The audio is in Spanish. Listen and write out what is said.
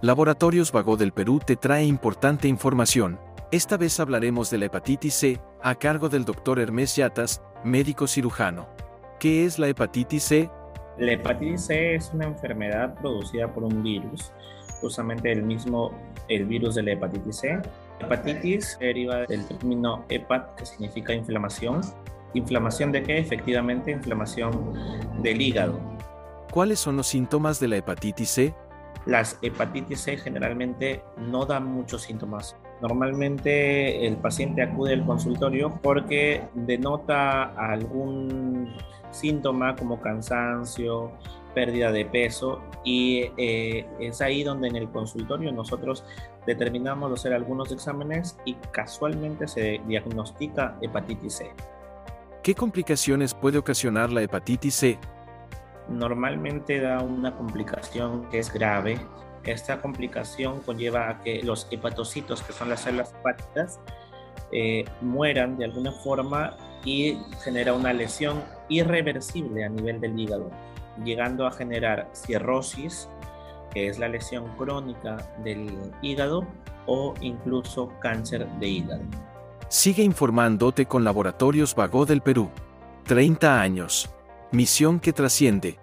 Laboratorios Vago del Perú te trae importante información. Esta vez hablaremos de la hepatitis C, a cargo del Dr. Hermes Yatas, médico cirujano. ¿Qué es la hepatitis C? La hepatitis C es una enfermedad producida por un virus, justamente el mismo el virus de la hepatitis C. Hepatitis deriva del término hepat, que significa inflamación. ¿Inflamación de qué? Efectivamente, inflamación del hígado. ¿Cuáles son los síntomas de la hepatitis C? Las hepatitis C generalmente no dan muchos síntomas. Normalmente el paciente acude al consultorio porque denota algún síntoma como cansancio, pérdida de peso y eh, es ahí donde en el consultorio nosotros determinamos hacer algunos exámenes y casualmente se diagnostica hepatitis C. ¿Qué complicaciones puede ocasionar la hepatitis C? Normalmente da una complicación que es grave. Esta complicación conlleva a que los hepatocitos, que son las células hepáticas, eh, mueran de alguna forma y genera una lesión irreversible a nivel del hígado, llegando a generar cirrosis, que es la lesión crónica del hígado, o incluso cáncer de hígado. Sigue informándote con Laboratorios Vago del Perú. 30 años. Misión que trasciende.